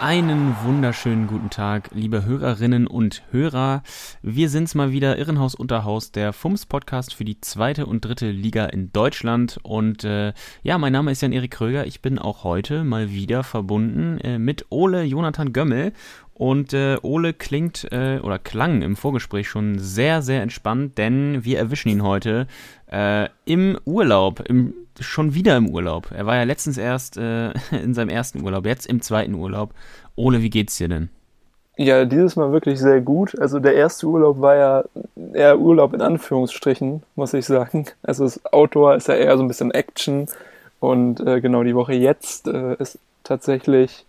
Einen wunderschönen guten Tag, liebe Hörerinnen und Hörer. Wir sind's mal wieder, Irrenhaus Unterhaus, der FUMS-Podcast für die zweite und dritte Liga in Deutschland. Und äh, ja, mein Name ist Jan-Erik Kröger. Ich bin auch heute mal wieder verbunden äh, mit Ole Jonathan Gömmel. Und äh, Ole klingt äh, oder klang im Vorgespräch schon sehr, sehr entspannt, denn wir erwischen ihn heute äh, im Urlaub, im, schon wieder im Urlaub. Er war ja letztens erst äh, in seinem ersten Urlaub, jetzt im zweiten Urlaub. Ole, wie geht's dir denn? Ja, dieses Mal wirklich sehr gut. Also der erste Urlaub war ja eher Urlaub in Anführungsstrichen, muss ich sagen. Also das Outdoor ist ja eher so ein bisschen Action und äh, genau die Woche jetzt äh, ist tatsächlich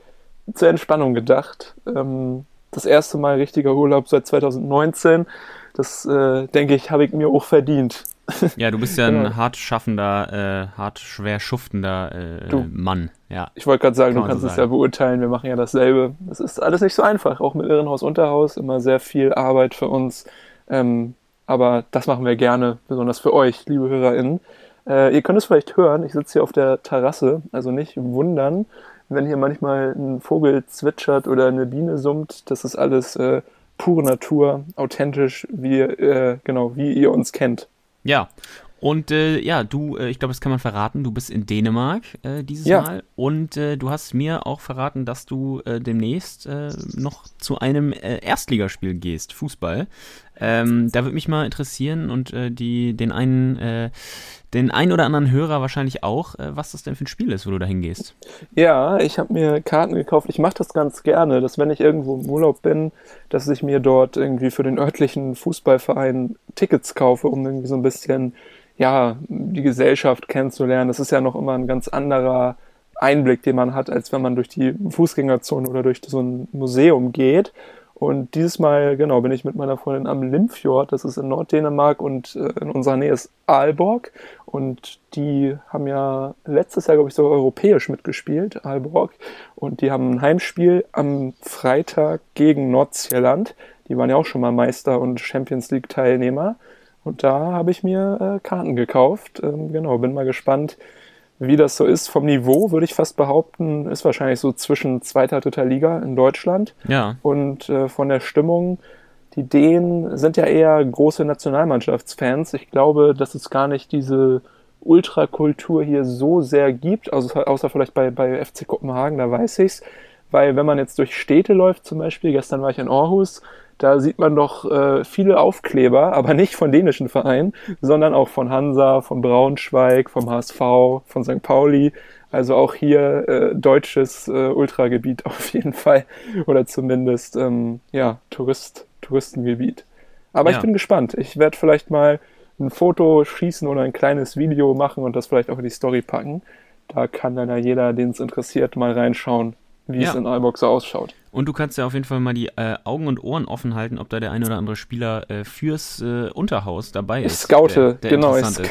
zur Entspannung gedacht. Ähm, das erste Mal richtiger Urlaub seit 2019. Das, äh, denke ich, habe ich mir auch verdient. Ja, du bist ja ein genau. hart schaffender, äh, hart schwer schuftender äh, du, Mann. Ja. Ich wollte gerade sagen, Kann du kannst so es ja beurteilen. Wir machen ja dasselbe. Es ist alles nicht so einfach. Auch mit Irrenhaus Unterhaus immer sehr viel Arbeit für uns. Ähm, aber das machen wir gerne, besonders für euch, liebe HörerInnen. Äh, ihr könnt es vielleicht hören. Ich sitze hier auf der Terrasse, also nicht wundern wenn hier manchmal ein Vogel zwitschert oder eine Biene summt, das ist alles äh, pure Natur, authentisch, wie, äh, genau, wie ihr uns kennt. Ja. Und äh, ja, du, äh, ich glaube, das kann man verraten, du bist in Dänemark äh, dieses ja. Mal und äh, du hast mir auch verraten, dass du äh, demnächst äh, noch zu einem äh, Erstligaspiel gehst, Fußball. Ähm, da würde mich mal interessieren und äh, die, den einen, äh, den einen oder anderen Hörer wahrscheinlich auch, äh, was das denn für ein Spiel ist, wo du da hingehst. Ja, ich habe mir Karten gekauft. Ich mache das ganz gerne, dass wenn ich irgendwo im Urlaub bin, dass ich mir dort irgendwie für den örtlichen Fußballverein Tickets kaufe, um irgendwie so ein bisschen ja, die Gesellschaft kennenzulernen. Das ist ja noch immer ein ganz anderer Einblick, den man hat, als wenn man durch die Fußgängerzone oder durch so ein Museum geht. Und dieses Mal, genau, bin ich mit meiner Freundin am Limfjord, das ist in Norddänemark und äh, in unserer Nähe ist Aalborg. Und die haben ja letztes Jahr, glaube ich, so europäisch mitgespielt, Aalborg. Und die haben ein Heimspiel am Freitag gegen Nordsjælland. Die waren ja auch schon mal Meister und Champions League Teilnehmer. Und da habe ich mir äh, Karten gekauft. Ähm, genau, bin mal gespannt, wie das so ist. Vom Niveau würde ich fast behaupten, ist wahrscheinlich so zwischen zweiter, dritter Liga in Deutschland. Ja. Und äh, von der Stimmung, die Dänen sind ja eher große Nationalmannschaftsfans. Ich glaube, dass es gar nicht diese Ultrakultur hier so sehr gibt, also, außer vielleicht bei, bei FC Kopenhagen, da weiß ich's. Weil wenn man jetzt durch Städte läuft, zum Beispiel, gestern war ich in Aarhus, da sieht man doch äh, viele Aufkleber, aber nicht von dänischen Vereinen, sondern auch von Hansa, von Braunschweig, vom HSV, von St. Pauli. Also auch hier äh, deutsches äh, Ultragebiet auf jeden Fall. Oder zumindest ähm, ja, Tourist, Touristengebiet. Aber ja. ich bin gespannt. Ich werde vielleicht mal ein Foto schießen oder ein kleines Video machen und das vielleicht auch in die Story packen. Da kann dann ja jeder, den es interessiert, mal reinschauen, wie ja. es in Aalborg so ausschaut. Und du kannst ja auf jeden Fall mal die äh, Augen und Ohren offen halten, ob da der eine oder andere Spieler äh, fürs äh, Unterhaus dabei ist. Ich scoute, der, der genau. Ich, sc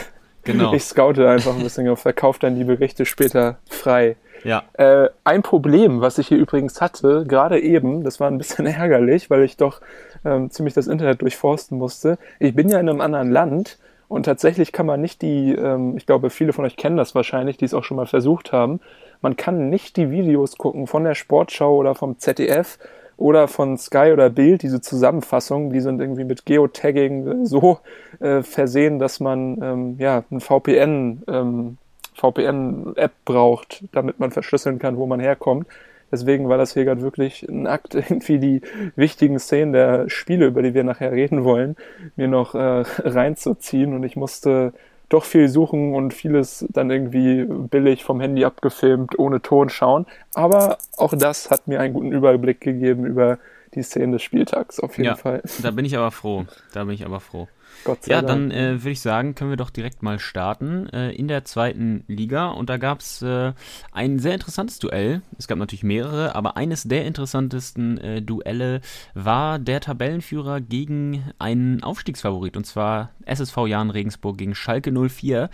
genau. ich scoute einfach ein bisschen und verkaufe dann die Berichte später frei. Ja. Äh, ein Problem, was ich hier übrigens hatte, gerade eben, das war ein bisschen ärgerlich, weil ich doch ähm, ziemlich das Internet durchforsten musste. Ich bin ja in einem anderen Land und tatsächlich kann man nicht die, ähm, ich glaube, viele von euch kennen das wahrscheinlich, die es auch schon mal versucht haben, man kann nicht die Videos gucken von der Sportschau oder vom ZDF oder von Sky oder Bild, diese Zusammenfassungen, die sind irgendwie mit Geotagging so äh, versehen, dass man ähm, ja ein VPN ähm, VPN-App braucht, damit man verschlüsseln kann, wo man herkommt. Deswegen war das hier gerade wirklich ein Akt, irgendwie die wichtigen Szenen der Spiele, über die wir nachher reden wollen, mir noch äh, reinzuziehen. Und ich musste doch viel suchen und vieles dann irgendwie billig vom Handy abgefilmt, ohne Ton schauen. Aber auch das hat mir einen guten Überblick gegeben über die Szenen des Spieltags, auf jeden ja, Fall. Da bin ich aber froh. Da bin ich aber froh. Gott sei ja, Dank. dann äh, würde ich sagen, können wir doch direkt mal starten äh, in der zweiten Liga. Und da gab es äh, ein sehr interessantes Duell. Es gab natürlich mehrere, aber eines der interessantesten äh, Duelle war der Tabellenführer gegen einen Aufstiegsfavorit. Und zwar SSV Jahn Regensburg gegen Schalke 04.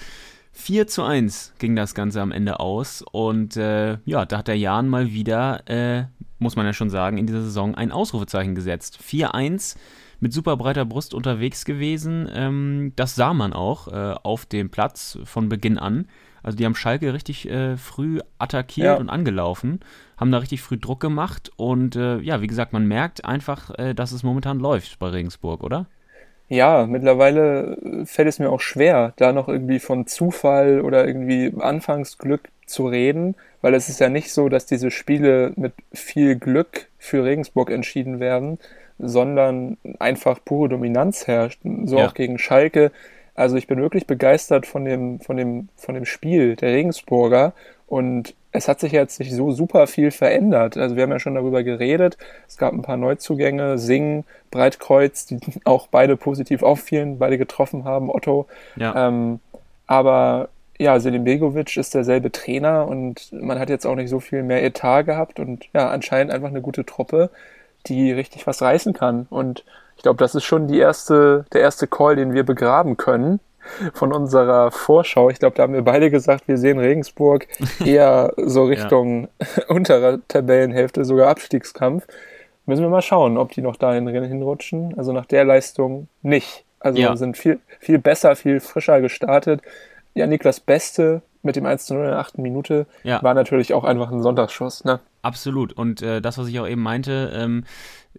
4 zu 1 ging das Ganze am Ende aus. Und äh, ja, da hat der Jan mal wieder, äh, muss man ja schon sagen, in dieser Saison ein Ausrufezeichen gesetzt. 4-1 mit super breiter Brust unterwegs gewesen. Ähm, das sah man auch äh, auf dem Platz von Beginn an. Also die haben Schalke richtig äh, früh attackiert ja. und angelaufen, haben da richtig früh Druck gemacht und äh, ja, wie gesagt, man merkt einfach, äh, dass es momentan läuft bei Regensburg, oder? Ja, mittlerweile fällt es mir auch schwer, da noch irgendwie von Zufall oder irgendwie Anfangsglück zu reden, weil es ist ja nicht so, dass diese Spiele mit viel Glück für Regensburg entschieden werden, sondern einfach pure Dominanz herrscht. So ja. auch gegen Schalke. Also ich bin wirklich begeistert von dem, von dem, von dem Spiel der Regensburger und es hat sich jetzt nicht so super viel verändert. Also wir haben ja schon darüber geredet. Es gab ein paar Neuzugänge, Sing, Breitkreuz, die auch beide positiv auffielen, beide getroffen haben, Otto. Ja. Ähm, aber ja, Selim Begovic ist derselbe Trainer und man hat jetzt auch nicht so viel mehr Etat gehabt und ja, anscheinend einfach eine gute Truppe die richtig was reißen kann. Und ich glaube, das ist schon die erste, der erste Call, den wir begraben können von unserer Vorschau. Ich glaube, da haben wir beide gesagt, wir sehen Regensburg eher so Richtung ja. unterer Tabellenhälfte, sogar Abstiegskampf. Müssen wir mal schauen, ob die noch dahin hinrutschen. Also nach der Leistung nicht. Also ja. sind viel, viel besser, viel frischer gestartet. Ja, Niklas Beste mit dem 1 zu 0 in der achten Minute ja. war natürlich auch einfach ein Sonntagsschuss. Ne? Absolut. Und äh, das, was ich auch eben meinte, ähm,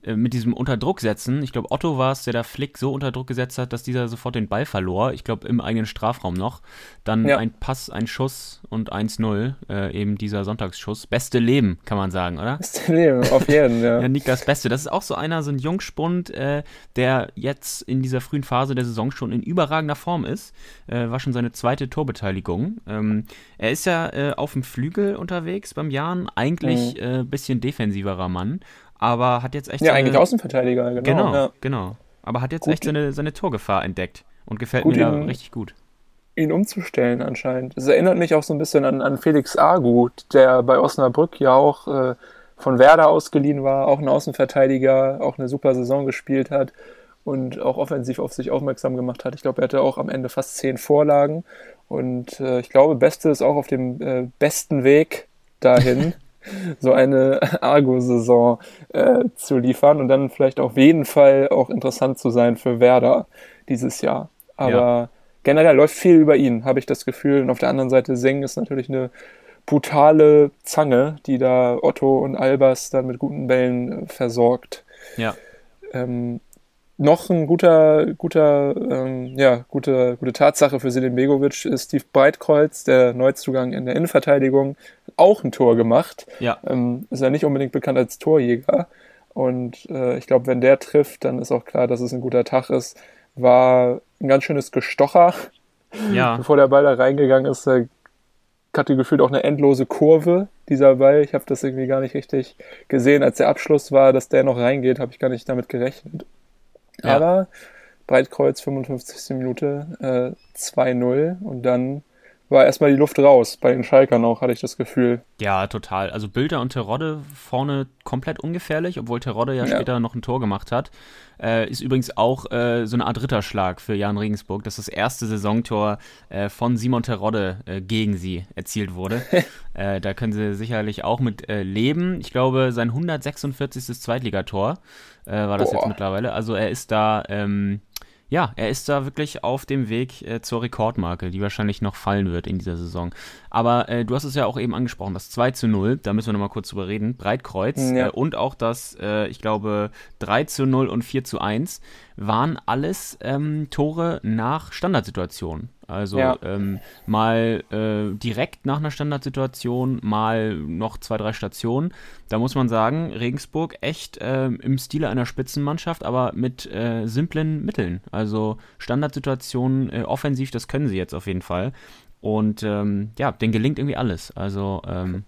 äh, mit diesem Unterdruck setzen. Ich glaube, Otto war es, der da Flick so unter Druck gesetzt hat, dass dieser sofort den Ball verlor. Ich glaube, im eigenen Strafraum noch. Dann ja. ein Pass, ein Schuss und 1-0, äh, eben dieser Sonntagsschuss. Beste Leben, kann man sagen, oder? Beste Leben, auf jeden, ja. ja, Niklas Beste. Das ist auch so einer, so ein Jungspund, äh, der jetzt in dieser frühen Phase der Saison schon in überragender Form ist. Äh, war schon seine zweite Torbeteiligung. Ähm, er ist ja äh, auf dem Flügel unterwegs beim Jahren. Eigentlich ein mhm. bisschen defensiverer Mann aber hat jetzt echt. Ja, seine, eigentlich Außenverteidiger, genau. Genau, ja. genau. Aber hat jetzt gut, echt seine, seine Torgefahr entdeckt und gefällt mir da richtig gut. Ihn umzustellen anscheinend. Es erinnert mich auch so ein bisschen an, an Felix Agut, der bei Osnabrück ja auch äh, von Werder ausgeliehen war, auch ein Außenverteidiger, auch eine super Saison gespielt hat und auch offensiv auf sich aufmerksam gemacht hat. Ich glaube, er hatte auch am Ende fast zehn Vorlagen und äh, ich glaube, Beste ist auch auf dem äh, besten Weg dahin. so eine Argo-Saison äh, zu liefern und dann vielleicht auf jeden Fall auch interessant zu sein für Werder dieses Jahr. Aber ja. generell läuft viel über ihn, habe ich das Gefühl. Und auf der anderen Seite Seng ist natürlich eine brutale Zange, die da Otto und Albers dann mit guten Bällen äh, versorgt. Ja. Ähm, noch ein guter, guter, ähm, ja, gute, gute Tatsache für Selim Begovic ist Steve Breitkreuz, der Neuzugang in der Innenverteidigung, auch ein Tor gemacht. Ja. Ähm, ist ja nicht unbedingt bekannt als Torjäger. Und äh, ich glaube, wenn der trifft, dann ist auch klar, dass es ein guter Tag ist. War ein ganz schönes Gestocher. Ja. Bevor der Ball da reingegangen ist, äh, hatte gefühlt auch eine endlose Kurve, dieser Ball. Ich habe das irgendwie gar nicht richtig gesehen. Als der Abschluss war, dass der noch reingeht, habe ich gar nicht damit gerechnet. Ja. Aber Breitkreuz 55. Minute äh, 2-0 und dann war erstmal die Luft raus. Bei den Schalkern auch, hatte ich das Gefühl. Ja, total. Also Bilder und Terodde vorne komplett ungefährlich, obwohl Terodde ja, ja. später noch ein Tor gemacht hat. Äh, ist übrigens auch äh, so eine Art Ritterschlag für Jan Regensburg, dass das erste Saisontor äh, von Simon Terodde äh, gegen sie erzielt wurde. Äh, da können sie sicherlich auch mit äh, leben. Ich glaube, sein 146. Zweitligator war das Boah. jetzt mittlerweile. Also er ist da. Ähm, ja, er ist da wirklich auf dem Weg äh, zur Rekordmarke, die wahrscheinlich noch fallen wird in dieser Saison. Aber äh, du hast es ja auch eben angesprochen, das 2 zu 0, da müssen wir nochmal kurz drüber reden, Breitkreuz ja. äh, und auch das, äh, ich glaube, 3 zu 0 und 4 zu 1 waren alles ähm, Tore nach Standardsituationen. Also ja. ähm, mal äh, direkt nach einer Standardsituation, mal noch zwei, drei Stationen. Da muss man sagen, Regensburg echt äh, im Stile einer Spitzenmannschaft, aber mit äh, simplen Mitteln. Also Standardsituationen äh, offensiv, das können sie jetzt auf jeden Fall. Und ähm, ja, denen gelingt irgendwie alles. Also ähm,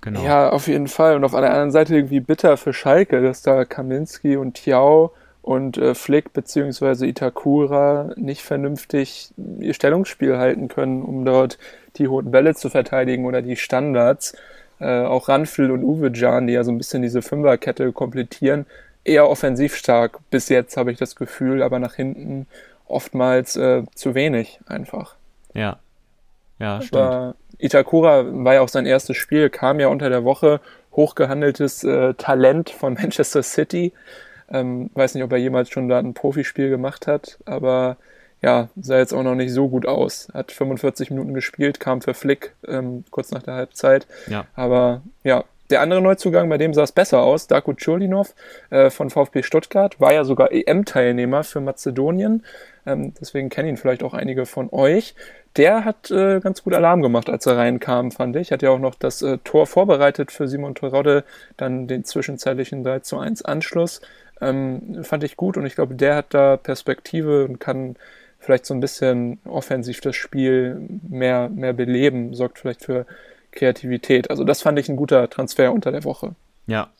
genau. Ja, auf jeden Fall. Und auf der anderen Seite irgendwie bitter für Schalke, dass da Kaminski und Tiao und äh, Flick bzw. Itakura nicht vernünftig ihr Stellungsspiel halten können, um dort die hohen Bälle zu verteidigen oder die Standards. Äh, auch Ranfil und Uwe Jan, die ja so ein bisschen diese Fünferkette komplettieren, eher offensiv stark bis jetzt, habe ich das Gefühl, aber nach hinten oftmals äh, zu wenig einfach. Ja. Ja, stimmt. Aber Itakura war ja auch sein erstes Spiel, kam ja unter der Woche hochgehandeltes äh, Talent von Manchester City. Ähm, weiß nicht, ob er jemals schon da ein Profispiel gemacht hat, aber ja, sah jetzt auch noch nicht so gut aus. Hat 45 Minuten gespielt, kam für Flick ähm, kurz nach der Halbzeit. Ja. Aber ja, der andere Neuzugang, bei dem sah es besser aus, Darko Chulinov äh, von VfB Stuttgart, war ja sogar EM-Teilnehmer für Mazedonien. Ähm, deswegen kennen ihn vielleicht auch einige von euch. Der hat äh, ganz gut Alarm gemacht, als er reinkam, fand ich. Hat ja auch noch das äh, Tor vorbereitet für Simon Terodde, dann den zwischenzeitlichen 3 zu 1 Anschluss. Ähm, fand ich gut und ich glaube, der hat da Perspektive und kann vielleicht so ein bisschen offensiv das Spiel mehr, mehr beleben, sorgt vielleicht für Kreativität. Also das fand ich ein guter Transfer unter der Woche. Ja.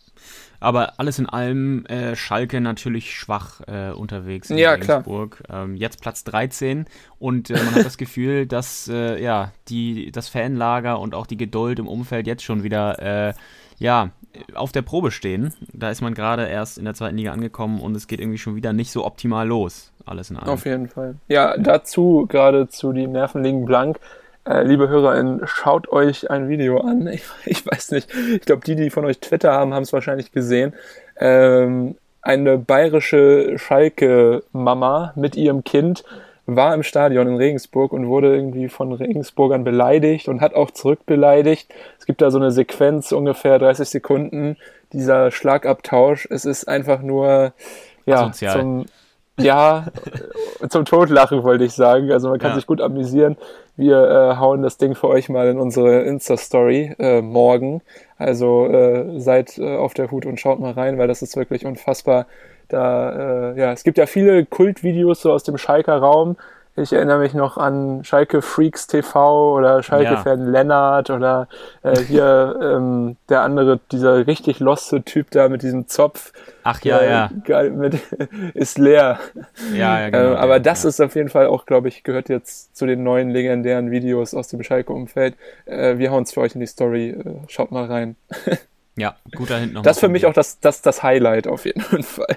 Aber alles in allem äh, Schalke natürlich schwach äh, unterwegs in ja, Regensburg. Ähm, jetzt Platz 13 und äh, man hat das Gefühl, dass äh, ja die das Fanlager und auch die Geduld im Umfeld jetzt schon wieder äh, ja auf der Probe stehen. Da ist man gerade erst in der zweiten Liga angekommen und es geht irgendwie schon wieder nicht so optimal los. Alles in allem. Auf jeden Fall. Ja, dazu gerade zu die Nerven liegen blank. Äh, liebe HörerInnen, schaut euch ein Video an. Ich, ich weiß nicht, ich glaube, die, die von euch Twitter haben, haben es wahrscheinlich gesehen. Ähm, eine bayerische Schalke-Mama mit ihrem Kind war im Stadion in Regensburg und wurde irgendwie von Regensburgern beleidigt und hat auch zurückbeleidigt. Es gibt da so eine Sequenz, ungefähr 30 Sekunden, dieser Schlagabtausch. Es ist einfach nur, ja, Asozial. zum, ja, zum Totlachen wollte ich sagen. Also man kann Ja. sich gut amüsieren. Wir äh, hauen das Ding für euch mal in unsere Insta-Story äh, morgen. Also äh, seid äh, auf der Hut und schaut mal rein, weil das ist wirklich unfassbar. Da, äh, ja, es gibt ja viele Kultvideos so aus dem Schalker Raum. Ich erinnere mich noch an Schalke Freaks TV oder Schalke-Fan Lennart oder äh, hier ähm, der andere, dieser richtig loste Typ da mit diesem Zopf. Ach ja, der ja. Mit, ist leer. Ja, ja, Äh, genau. aber ja, das ja. ist auf jeden Fall auch, glaube ich, gehört jetzt zu den neuen legendären Videos aus dem Schalke-Umfeld. Äh, wir hauen es für euch in die Story. Äh, schaut mal rein. Ja, guter hinten Das ist für mich auch das, das, das Highlight auf jeden Fall.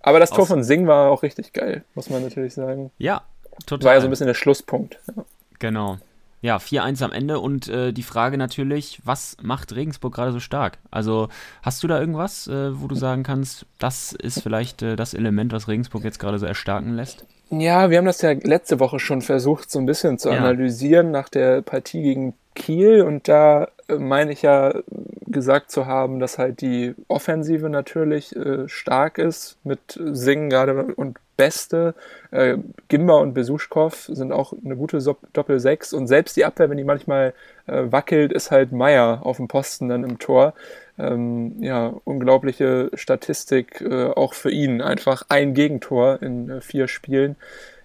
aber das Tor von Sing war auch richtig geil, muss man natürlich sagen. Ja, total. War ja so ein bisschen der Schlusspunkt. Ja. Genau. Ja, 4-1 am Ende und äh, die Frage natürlich, was macht Regensburg gerade so stark? Also hast du da irgendwas, äh, wo du sagen kannst, das ist vielleicht äh, das Element, was Regensburg jetzt gerade so erstarken lässt? Ja, wir haben das ja letzte Woche schon versucht, so ein bisschen zu Ja. analysieren nach der Partie gegen Kiel. Und da meine ich ja gesagt zu haben, dass halt die Offensive natürlich äh, stark ist mit Singen gerade und Beste. Äh, Gimba und Besuschkow sind auch eine gute So- Doppel-Sechs. Und selbst die Abwehr, wenn die manchmal äh, wackelt, ist halt Meier auf dem Posten dann im Tor. Ähm, ja, unglaubliche Statistik äh, auch für ihn. Einfach ein Gegentor in äh, vier Spielen.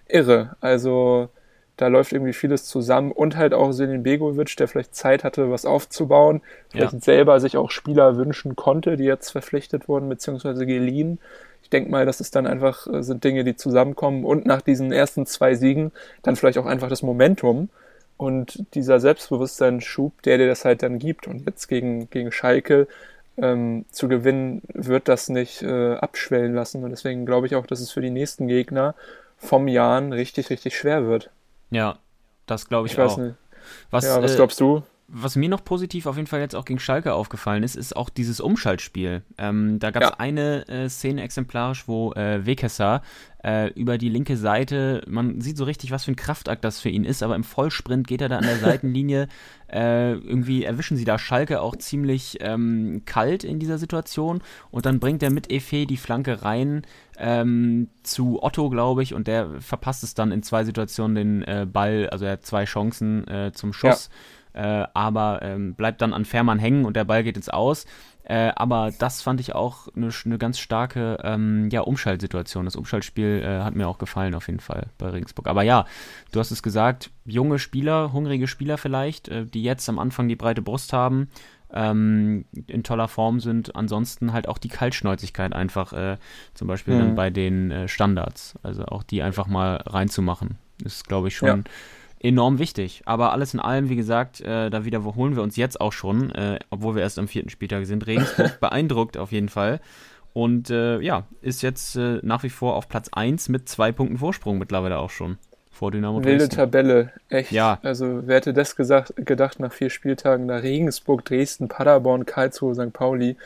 Irre. Also da läuft irgendwie vieles zusammen und halt auch Selin Begovic, der vielleicht Zeit hatte, was aufzubauen, vielleicht Ja. selber sich auch Spieler wünschen konnte, die jetzt verpflichtet wurden beziehungsweise geliehen. Ich denke mal, das ist dann einfach, äh, sind Dinge, die zusammenkommen und nach diesen ersten zwei Siegen dann vielleicht auch einfach das Momentum und dieser Selbstbewusstseinsschub, der dir das halt dann gibt. Und jetzt gegen, gegen Schalke ähm, zu gewinnen, wird das nicht äh, abschwellen lassen. Und deswegen glaube ich auch, dass es für die nächsten Gegner vom Jahren richtig, richtig schwer wird. Ja, das glaube ich, Ich auch. nicht. Was, Ja, was äh, glaubst du? Was mir noch positiv auf jeden Fall jetzt auch gegen Schalke aufgefallen ist, ist auch dieses Umschaltspiel. Ähm, da gab es Ja. eine äh, Szene exemplarisch, wo äh, Wekesser äh, über die linke Seite, man sieht so richtig, was für ein Kraftakt das für ihn ist, aber im Vollsprint geht er da an der Seitenlinie. Äh, irgendwie erwischen sie da Schalke auch ziemlich ähm, kalt in dieser Situation und dann bringt er mit Efe die Flanke rein ähm, zu Otto, glaube ich, und der verpasst es dann in zwei Situationen den äh, Ball, also er hat zwei Chancen äh, zum Schuss äh, aber ähm, bleibt dann an Fährmann hängen und der Ball geht ins Aus. Äh, aber das fand ich auch eine eine ganz starke ähm, ja, Umschaltsituation. Das Umschaltspiel äh, hat mir auch gefallen auf jeden Fall bei Regensburg. Aber ja, du hast es gesagt, junge Spieler, hungrige Spieler vielleicht, äh, die jetzt am Anfang die breite Brust haben. ähm, in toller Form sind. Ansonsten halt auch die Kaltschnäuzigkeit einfach, äh, zum Beispiel mhm. dann bei den äh, Standards. Also auch die einfach mal reinzumachen, ist, glaube ich, schon ja. Enorm wichtig. Aber alles in allem, wie gesagt, äh, da wiederholen wir uns jetzt auch schon, äh, obwohl wir erst am vierten Spieltag sind. Regensburg beeindruckt auf jeden Fall. Und äh, ja, ist jetzt äh, nach wie vor auf Platz 1 mit zwei Punkten Vorsprung mittlerweile auch schon vor Dynamo Dresden. Wilde Tabelle, echt. Ja. Also wer hätte das gesagt, gedacht nach vier Spieltagen, da Regensburg, Dresden, Paderborn, Karlsruhe, St. Pauli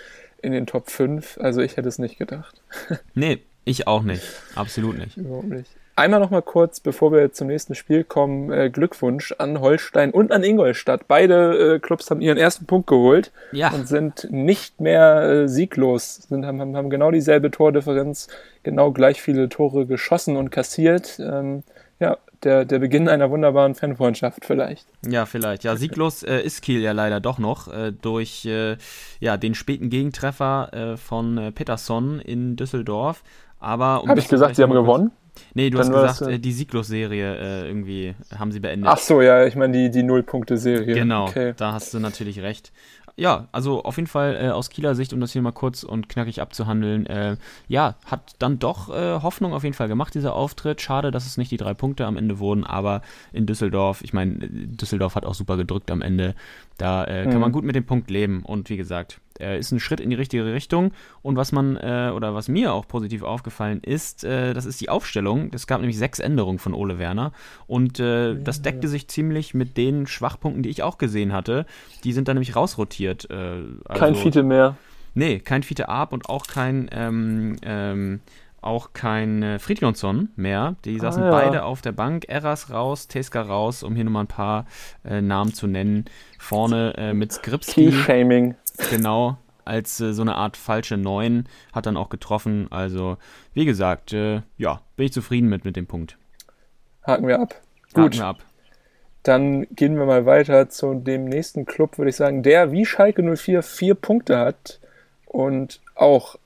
in den Top 5. Also ich hätte es nicht gedacht. nee, ich auch nicht. Absolut nicht. Überhaupt nicht. Einmal noch mal kurz, bevor wir zum nächsten Spiel kommen, äh, Glückwunsch an Holstein und an Ingolstadt. Beide äh, Clubs haben ihren ersten Punkt geholt ja. und sind nicht mehr äh, sieglos, sind, haben, haben genau dieselbe Tordifferenz, genau gleich viele Tore geschossen und kassiert. Ähm, ja, der, der Beginn einer wunderbaren Fanfreundschaft vielleicht. Ja, vielleicht. Ja, sieglos äh, ist Kiel ja leider doch noch äh, durch äh, ja, den späten Gegentreffer äh, von äh, Peterson in Düsseldorf. Aber um Habe ich gesagt, sie haben gewonnen? Nee, du Dann hast gesagt, äh, die Sieglos-Serie irgendwie haben sie beendet. Ach so, ja, ich meine die, die Null-Punkte-Serie. Genau, okay. da hast du natürlich recht ja, also auf jeden Fall äh, aus Kieler Sicht, um das hier mal kurz und knackig abzuhandeln, äh, ja, hat dann doch äh, Hoffnung auf jeden Fall gemacht, dieser Auftritt. Schade, dass es nicht die drei Punkte am Ende wurden, aber in Düsseldorf, ich meine, Düsseldorf hat auch super gedrückt am Ende. Da äh, mhm. kann man gut mit dem Punkt leben. Und wie gesagt, äh, ist ein Schritt in die richtige Richtung. Und was man, äh, oder was mir auch positiv aufgefallen ist, äh, das ist die Aufstellung. Es gab nämlich sechs Änderungen von Ole Werner. Und äh, das deckte sich ziemlich mit den Schwachpunkten, die ich auch gesehen hatte. Die sind dann nämlich rausrotiert. Äh, also, kein Fiete mehr. Nee, kein Fiete Ab und auch kein ähm, ähm, auch kein äh, Fridjonsson mehr. Die saßen ah, ja. beide auf der Bank. Eras raus, Teska raus, um hier nochmal ein paar äh, Namen zu nennen. Vorne äh, mit Skripski. Key-Shaming. Genau, als äh, so eine Art falsche Neun. Hat dann auch getroffen. Also, wie gesagt, äh, ja, bin ich zufrieden mit, mit dem Punkt. Haken wir ab. Gut. Haken wir ab. Dann gehen wir mal weiter zu dem nächsten Club, würde ich sagen, der wie Schalke 04 vier Punkte hat und auch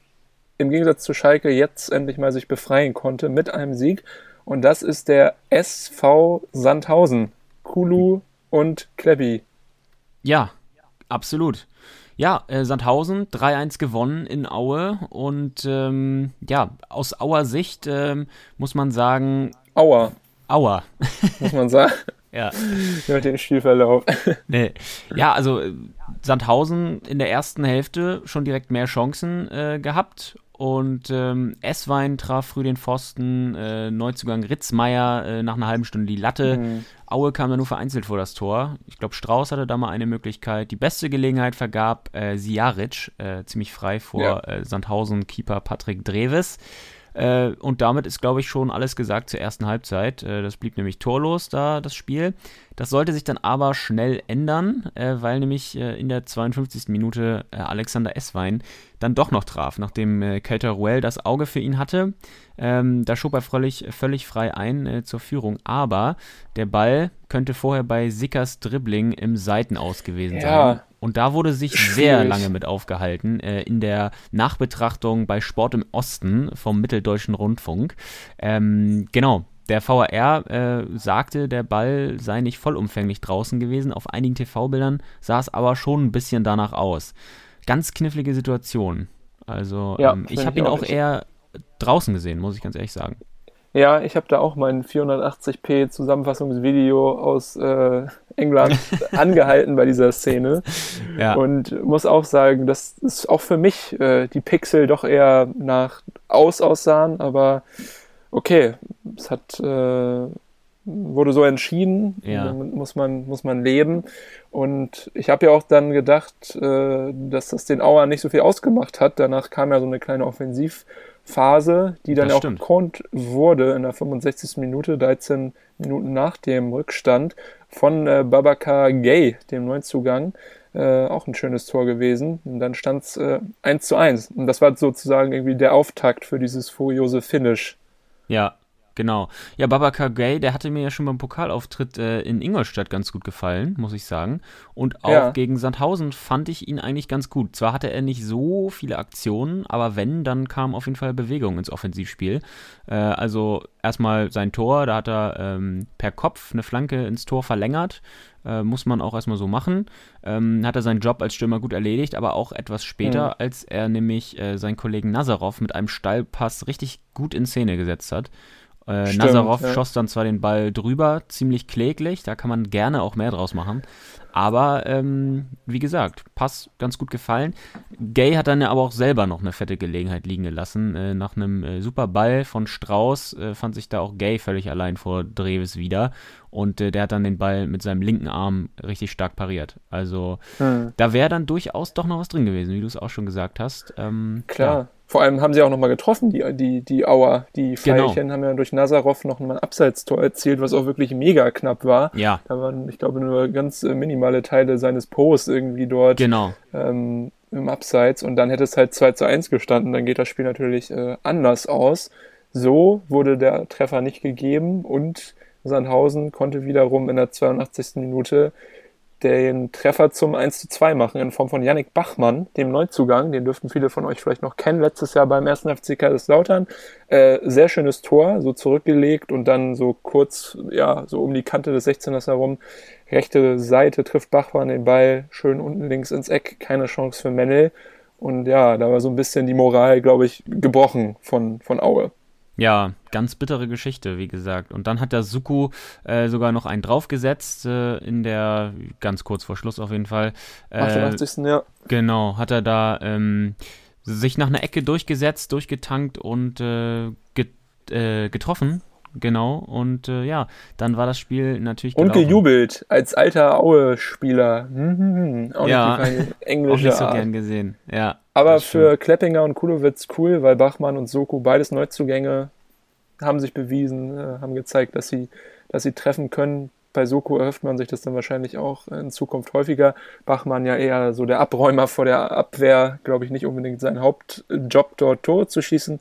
im Gegensatz zu Schalke jetzt endlich mal sich befreien konnte mit einem Sieg. Und das ist der SV Sandhausen. Kulu und Klebbi. Ja, absolut. Ja, äh, Sandhausen 3-1 gewonnen in Aue und ähm, ja, aus Auer Sicht ähm, muss man sagen. Auer. Auer. Muss man sagen. ja. Mit dem Spielverlauf. nee. Ja, also äh, Sandhausen in der ersten Hälfte schon direkt mehr Chancen äh, gehabt und ähm, Esswein traf früh den Pfosten, äh, Neuzugang Ritzmeier äh, nach einer halben Stunde die Latte. Mhm. Aue kam da nur vereinzelt vor das Tor. Ich glaube, Strauß hatte da mal eine Möglichkeit. Die beste Gelegenheit vergab äh, Siaric, äh, ziemlich frei vor ja. äh, Sandhausen-Keeper Patrick Dreves. Äh, und damit ist, glaube ich, schon alles gesagt zur ersten Halbzeit. Äh, das blieb nämlich torlos da, das Spiel. Das sollte sich dann aber schnell ändern, äh, weil nämlich äh, in der 52. Minute äh, Alexander Esswein dann doch noch traf, nachdem äh, Kelter Ruel das Auge für ihn hatte. Ähm, da schob er völlig, völlig frei ein äh, zur Führung. Aber der Ball könnte vorher bei Sickers Dribbling im Seitenaus gewesen ja. sein. Und da wurde sich Schwierig. sehr lange mit aufgehalten äh, in der Nachbetrachtung bei Sport im Osten vom Mitteldeutschen Rundfunk. Ähm, genau, der VAR äh, sagte, der Ball sei nicht vollumfänglich draußen gewesen. Auf einigen TV-Bildern sah es aber schon ein bisschen danach aus. Ganz knifflige Situation. Also ja, ähm, ich habe ihn auch eher draußen gesehen, muss ich ganz ehrlich sagen. Ja, ich habe da auch mein 480p Zusammenfassungsvideo aus äh, England angehalten bei dieser Szene. Ja. Und muss auch sagen, dass es auch für mich äh, die Pixel doch eher nach aus aussahen, aber okay, es hat äh, wurde so entschieden, ja. muss man muss man leben. Und ich habe ja auch dann gedacht, äh, dass das den Auer nicht so viel ausgemacht hat. Danach kam ja so eine kleine Offensiv- Phase, die dann das auch gekonnt wurde in der 65. Minute, 13 Minuten nach dem Rückstand von äh, Babakar Gay, dem Neuzugang. Äh, auch ein schönes Tor gewesen. Und dann stand es äh, 1 zu 1. Und das war sozusagen irgendwie der Auftakt für dieses furiose Finish. Ja, Genau. Ja, Babakar Gay, der hatte mir ja schon beim Pokalauftritt äh, in Ingolstadt ganz gut gefallen, muss ich sagen. Und auch Ja. gegen Sandhausen fand ich ihn eigentlich ganz gut. Zwar hatte er nicht so viele Aktionen, aber wenn, dann kam auf jeden Fall Bewegung ins Offensivspiel. Äh, also erstmal sein Tor, da hat er ähm, per Kopf eine Flanke ins Tor verlängert. Äh, muss man auch erstmal so machen. Ähm, hat er seinen Job als Stürmer gut erledigt, aber auch etwas später, Mhm. als er nämlich äh, seinen Kollegen Nazarov mit einem Steilpass richtig gut in Szene gesetzt hat. Äh, Stimmt, Nazarov ja. schoss dann zwar den Ball drüber, ziemlich kläglich, da kann man gerne auch mehr draus machen. Aber ähm, wie gesagt, Pass ganz gut gefallen. Gay hat dann ja aber auch selber noch eine fette Gelegenheit liegen gelassen. Äh, nach einem äh, super Ball von Strauß äh, fand sich da auch Gay völlig allein vor Dreves wieder. Und äh, der hat dann den Ball mit seinem linken Arm richtig stark pariert. Also Hm. da wäre dann durchaus doch noch was drin gewesen, wie du es auch schon gesagt hast. Ähm, Klar. Vor allem haben sie auch nochmal getroffen, die, die, die Auer. Die Genau. Pfeilchen haben ja durch Nazarov noch mal ein Abseitstor erzielt, was auch wirklich mega knapp war. Ja, Da waren, ich glaube, nur ganz äh, minimale Teile seines Posts irgendwie dort genau. ähm, im Abseits und dann hätte es halt 2 zu 1 gestanden. Dann geht das Spiel natürlich äh, anders aus. So wurde der Treffer nicht gegeben und Sandhausen konnte wiederum in der 82. Minute den Treffer zum 1 zu 2 machen in Form von Yannick Bachmann, dem Neuzugang. Den dürften viele von euch vielleicht noch kennen. Letztes Jahr beim 1. FC Kaiserslautern. Äh, sehr schönes Tor, so zurückgelegt und dann so kurz, ja, so um die Kante des 16ers herum. Rechte Seite trifft Bachmann den Ball schön unten links ins Eck. Keine Chance für Mennel. Und ja, da war so ein bisschen die Moral, glaube ich, gebrochen von, von Aue. Ja, ganz bittere Geschichte, wie gesagt. Und dann hat der Suku äh, sogar noch einen draufgesetzt, äh, in der, ganz kurz vor Schluss auf jeden Fall. Äh, 88. ja. Genau, hat er da ähm, sich nach einer Ecke durchgesetzt, durchgetankt und äh, get, äh, getroffen. Genau, und äh, ja, dann war das Spiel natürlich Und gelaufen. gejubelt als alter Aue-Spieler. Hm, hm, hm. Auch Ja. nicht Auch nicht so Art. gern gesehen. Ja, Aber für Kleppinger und Kulowitz cool, weil Bachmann und Soko beides Neuzugänge haben sich bewiesen, äh, haben gezeigt, dass sie, dass sie treffen können. Bei Soko erhofft man sich das dann wahrscheinlich auch in Zukunft häufiger. Bachmann ja eher so der Abräumer vor der Abwehr, glaube ich, nicht unbedingt sein Hauptjob dort Tore zu schießen.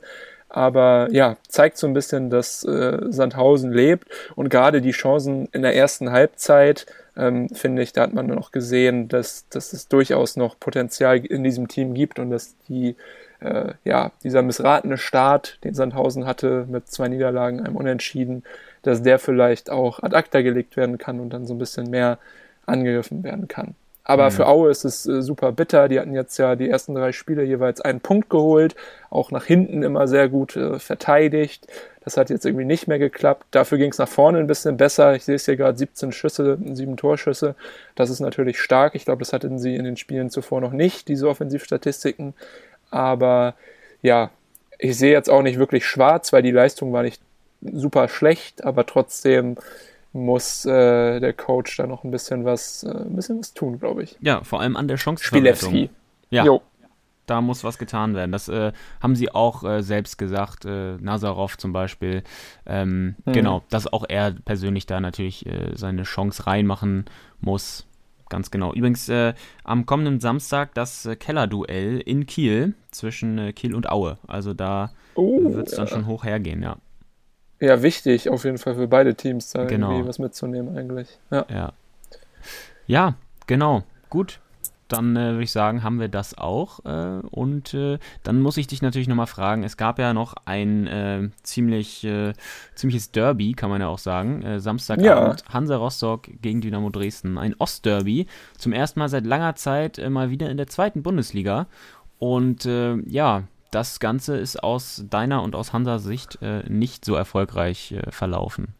Aber ja, zeigt so ein bisschen, dass äh, Sandhausen lebt und gerade die Chancen in der ersten Halbzeit, ähm, finde ich, da hat man noch gesehen, dass, dass es durchaus noch Potenzial in diesem Team gibt und dass die, äh, ja, dieser missratene Start, den Sandhausen hatte mit zwei Niederlagen, einem Unentschieden, dass der vielleicht auch ad acta gelegt werden kann und dann so ein bisschen mehr angegriffen werden kann. Aber für Aue ist es äh, super bitter. Die hatten jetzt ja die ersten drei Spiele jeweils einen Punkt geholt, auch nach hinten immer sehr gut äh, verteidigt. Das hat jetzt irgendwie nicht mehr geklappt. Dafür ging es nach vorne ein bisschen besser. Ich sehe es hier gerade 17 Schüsse, 7 Torschüsse. Das ist natürlich stark. Ich glaube, das hatten sie in den Spielen zuvor noch nicht, diese Offensivstatistiken. Aber ja, ich sehe jetzt auch nicht wirklich schwarz, weil die Leistung war nicht super schlecht, aber trotzdem muss äh, der Coach da noch ein bisschen was, äh, ein bisschen was tun, glaube ich. Ja, vor allem an der Chance. Spilewski. Ja, Jo. da muss was getan werden. Das äh, haben sie auch äh, selbst gesagt, äh, Nazarov zum Beispiel. Ähm, Mhm. Genau, dass auch er persönlich da natürlich äh, seine Chance reinmachen muss. Ganz genau. Übrigens äh, am kommenden Samstag das Kellerduell in Kiel zwischen Kiel und Aue. Also da Oh, wird es dann schon hoch hergehen, ja. Ja, wichtig auf jeden Fall für beide Teams da Genau. irgendwie was mitzunehmen eigentlich. Ja. Ja, ja genau. Gut. Dann äh, würde ich sagen, haben wir das auch. Äh, und äh, dann muss ich dich natürlich nochmal fragen. Es gab ja noch ein äh, ziemlich, äh, ziemliches Derby, kann man ja auch sagen. Äh, Samstagabend Hansa Rostock gegen Dynamo Dresden. Ein Ostderby. Zum ersten Mal seit langer Zeit mal wieder in der zweiten Bundesliga. Und ja, das Ganze ist aus deiner und aus Hansas Sicht äh, nicht so erfolgreich äh, verlaufen.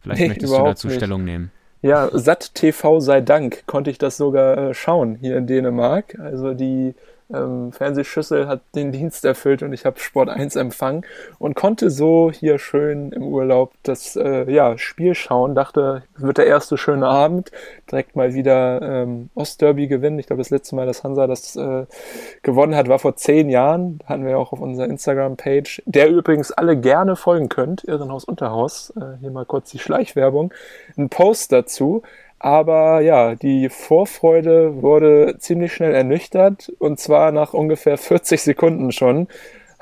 Vielleicht Nee, möchtest du dazu nicht. Stellung nehmen. Ja, Satt TV sei Dank konnte ich das sogar äh, schauen hier in Dänemark. Also die ähm, Fernsehschüssel hat den Dienst erfüllt und ich habe Sport 1 empfangen und konnte so hier schön im Urlaub das äh, ja, Spiel schauen. Dachte, wird der erste schöne Abend. Direkt mal wieder ähm, Ostderby gewinnen. Ich glaube, das letzte Mal, dass Hansa das äh, gewonnen hat, war vor zehn Jahren. Hatten wir auch auf unserer Instagram-Page, der übrigens alle gerne folgen könnt. Irrenhaus Unterhaus. Äh, hier mal kurz die Schleichwerbung. Ein Post dazu. Aber ja, die Vorfreude wurde ziemlich schnell ernüchtert und zwar nach ungefähr 40 Sekunden schon.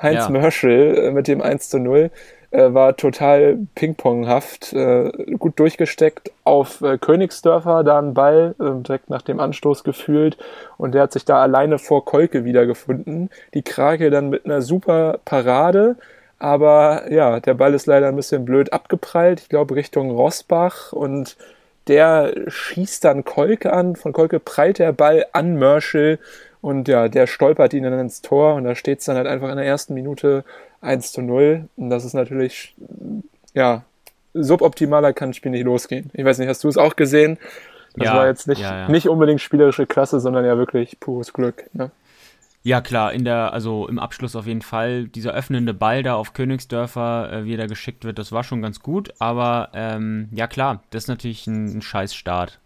Heinz Ja. Mörschel äh, mit dem 1 zu 0. äh, war total pingponghaft, äh, gut durchgesteckt auf äh, Königsdörfer, da ein Ball, äh, direkt nach dem Anstoß gefühlt und der hat sich da alleine vor Kolke wiedergefunden. Die Krake dann mit einer super Parade, aber ja, der Ball ist leider ein bisschen blöd abgeprallt, ich glaube Richtung Rossbach und der schießt dann Kolke an, von Kolke prallt der Ball an Merschel und ja, der stolpert ihn dann ins Tor und da steht es dann halt einfach in der ersten Minute 1 zu 0. Und das ist natürlich, ja, suboptimaler kann das Spiel nicht losgehen. Ich weiß nicht, hast du es auch gesehen? Das Ja, war jetzt nicht, ja, ja. nicht unbedingt spielerische Klasse, sondern ja wirklich pures Glück. Ne? Ja, klar, in der, also im Abschluss auf jeden Fall. Dieser öffnende Ball da auf Königsdörfer, äh, wie er da geschickt wird, das war schon ganz gut. Aber ähm, ja, klar, das ist natürlich ein, ein Scheißstart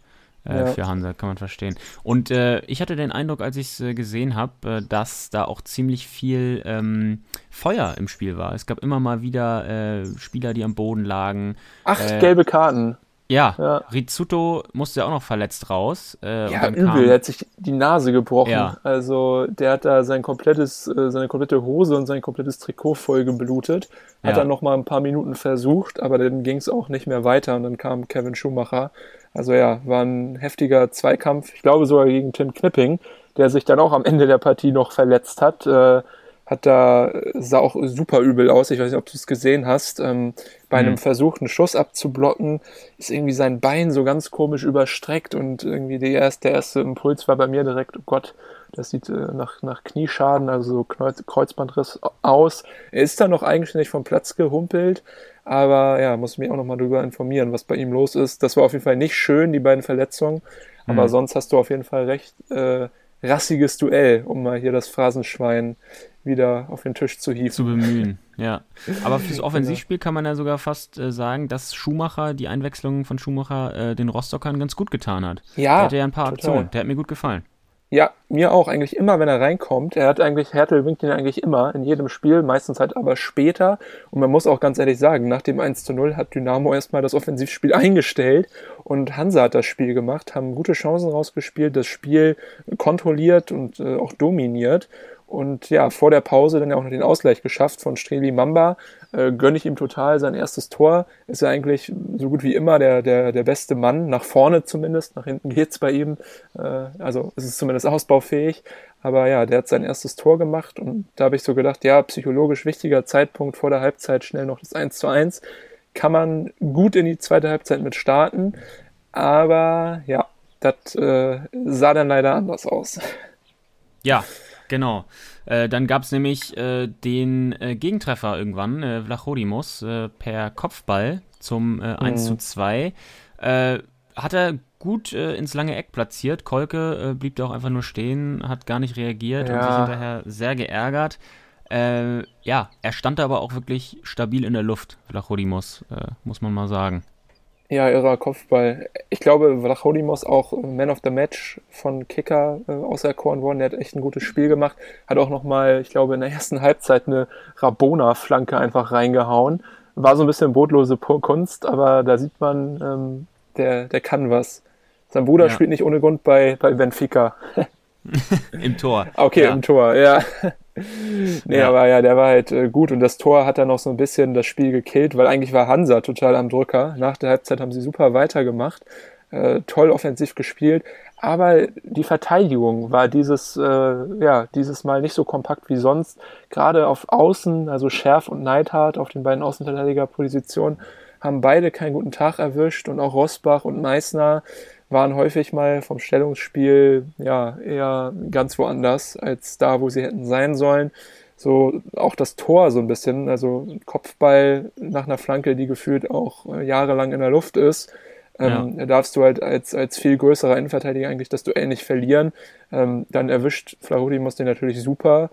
äh, Ja. für Hansa, kann man verstehen. Und äh, ich hatte den Eindruck, als ich es äh, gesehen habe, äh, dass da auch ziemlich viel ähm, Feuer im Spiel war. Es gab immer mal wieder äh, Spieler, die am Boden lagen. Acht gelbe Karten. Ja, Ja. Rizzuto musste ja auch noch verletzt raus. Äh, und Ja, übel. kam- Er hat sich die Nase gebrochen. Ja. Also der hat da sein komplettes, äh, seine komplette Hose und sein komplettes Trikot voll geblutet. Hat Ja. dann noch mal ein paar Minuten versucht, aber dann ging es auch nicht mehr weiter und dann kam Kevin Schumacher. Also ja, war ein heftiger Zweikampf. Ich glaube sogar gegen Tim Knipping, der sich dann auch am Ende der Partie noch verletzt hat. Äh, hat da, sah auch super übel aus. Ich weiß nicht, ob du es gesehen hast. Ähm, bei einem Versuch, einen Schuss abzublocken, ist irgendwie sein Bein so ganz komisch überstreckt und irgendwie der erste, der erste Impuls war bei mir direkt, oh Gott, das sieht äh, nach, nach Knieschaden, also so Kreuz, Kreuzbandriss aus. Er ist da noch eigenständig vom Platz gehumpelt, aber ja, muss mich auch nochmal drüber informieren, was bei ihm los ist. Das war auf jeden Fall nicht schön, die beiden Verletzungen, aber sonst hast du auf jeden Fall recht äh, rassiges Duell, um mal hier das Phrasenschwein wieder auf den Tisch zu hieven. zu bemühen, ja. Aber fürs Offensivspiel kann man ja sogar fast äh, sagen, dass Schumacher, die Einwechslung von Schumacher, äh, den Rostockern ganz gut getan hat. Ja, der hatte ja ein paar total. Aktionen, der hat mir gut gefallen. Ja, mir auch eigentlich immer, wenn er reinkommt. Er hat eigentlich, Hertel winkt ihn eigentlich immer in jedem Spiel, meistens halt aber später. Und man muss auch ganz ehrlich sagen, nach dem 1 zu 0 hat Dynamo erstmal das Offensivspiel eingestellt und Hansa hat das Spiel gemacht, haben gute Chancen rausgespielt, das Spiel kontrolliert und äh, auch dominiert. Und ja, vor der Pause dann ja auch noch den Ausgleich geschafft von Streli Mamba. Äh, gönne ich ihm total sein erstes Tor. Ist ja eigentlich so gut wie immer der, der, der beste Mann, nach vorne zumindest. Nach hinten geht's bei ihm. Äh, also es ist zumindest ausbaufähig. Aber ja, der hat sein erstes Tor gemacht und da habe ich so gedacht, ja, psychologisch wichtiger Zeitpunkt vor der Halbzeit, schnell noch das 1 zu 1. Kann man gut in die zweite Halbzeit mit starten. Aber ja, das äh, sah dann leider anders aus. Ja, genau. Äh, dann gab es nämlich äh, den äh, Gegentreffer irgendwann, äh, Vlachodimos, äh, per Kopfball zum äh, 1 zu 2. Äh, hat er gut äh, ins lange Eck platziert. Kolke blieb da auch einfach nur stehen, hat gar nicht reagiert und Ja. sich hinterher sehr geärgert. Ja, er stand da aber auch wirklich stabil in der Luft, Vlachodimos, muss man mal sagen. Ja, irrer Kopfball. Ich glaube, Vlachodimos auch Man of the Match von Kicker äh, auserkoren worden. Der hat echt ein gutes Spiel gemacht. Hat auch nochmal, ich glaube, in der ersten Halbzeit eine Rabona-Flanke einfach reingehauen. War so ein bisschen botlose Kunst, aber da sieht man, ähm, der, der kann was. Sein Bruder Ja. spielt nicht ohne Grund bei, bei Benfica. Im Tor. Okay, ja. im Tor, ja. Nee, Ja. aber ja, der war halt äh, gut und das Tor hat dann noch so ein bisschen das Spiel gekillt, weil eigentlich war Hansa total am Drücker. Nach der Halbzeit haben sie super weitergemacht, äh, toll offensiv gespielt, aber die Verteidigung war dieses, äh, ja, dieses Mal nicht so kompakt wie sonst. Gerade auf Außen, also Scherf und Neidhardt auf den beiden Außenverteidigerpositionen, haben beide keinen guten Tag erwischt und auch Rosbach und Meißner waren häufig mal vom Stellungsspiel ja eher ganz woanders als da, wo sie hätten sein sollen. So auch das Tor so ein bisschen, also Kopfball nach einer Flanke, die gefühlt auch äh, jahrelang in der Luft ist. Ähm, Da darfst du halt als, als viel größerer Innenverteidiger eigentlich das Duell nicht verlieren. Ähm, dann erwischt Flahodimos den natürlich super.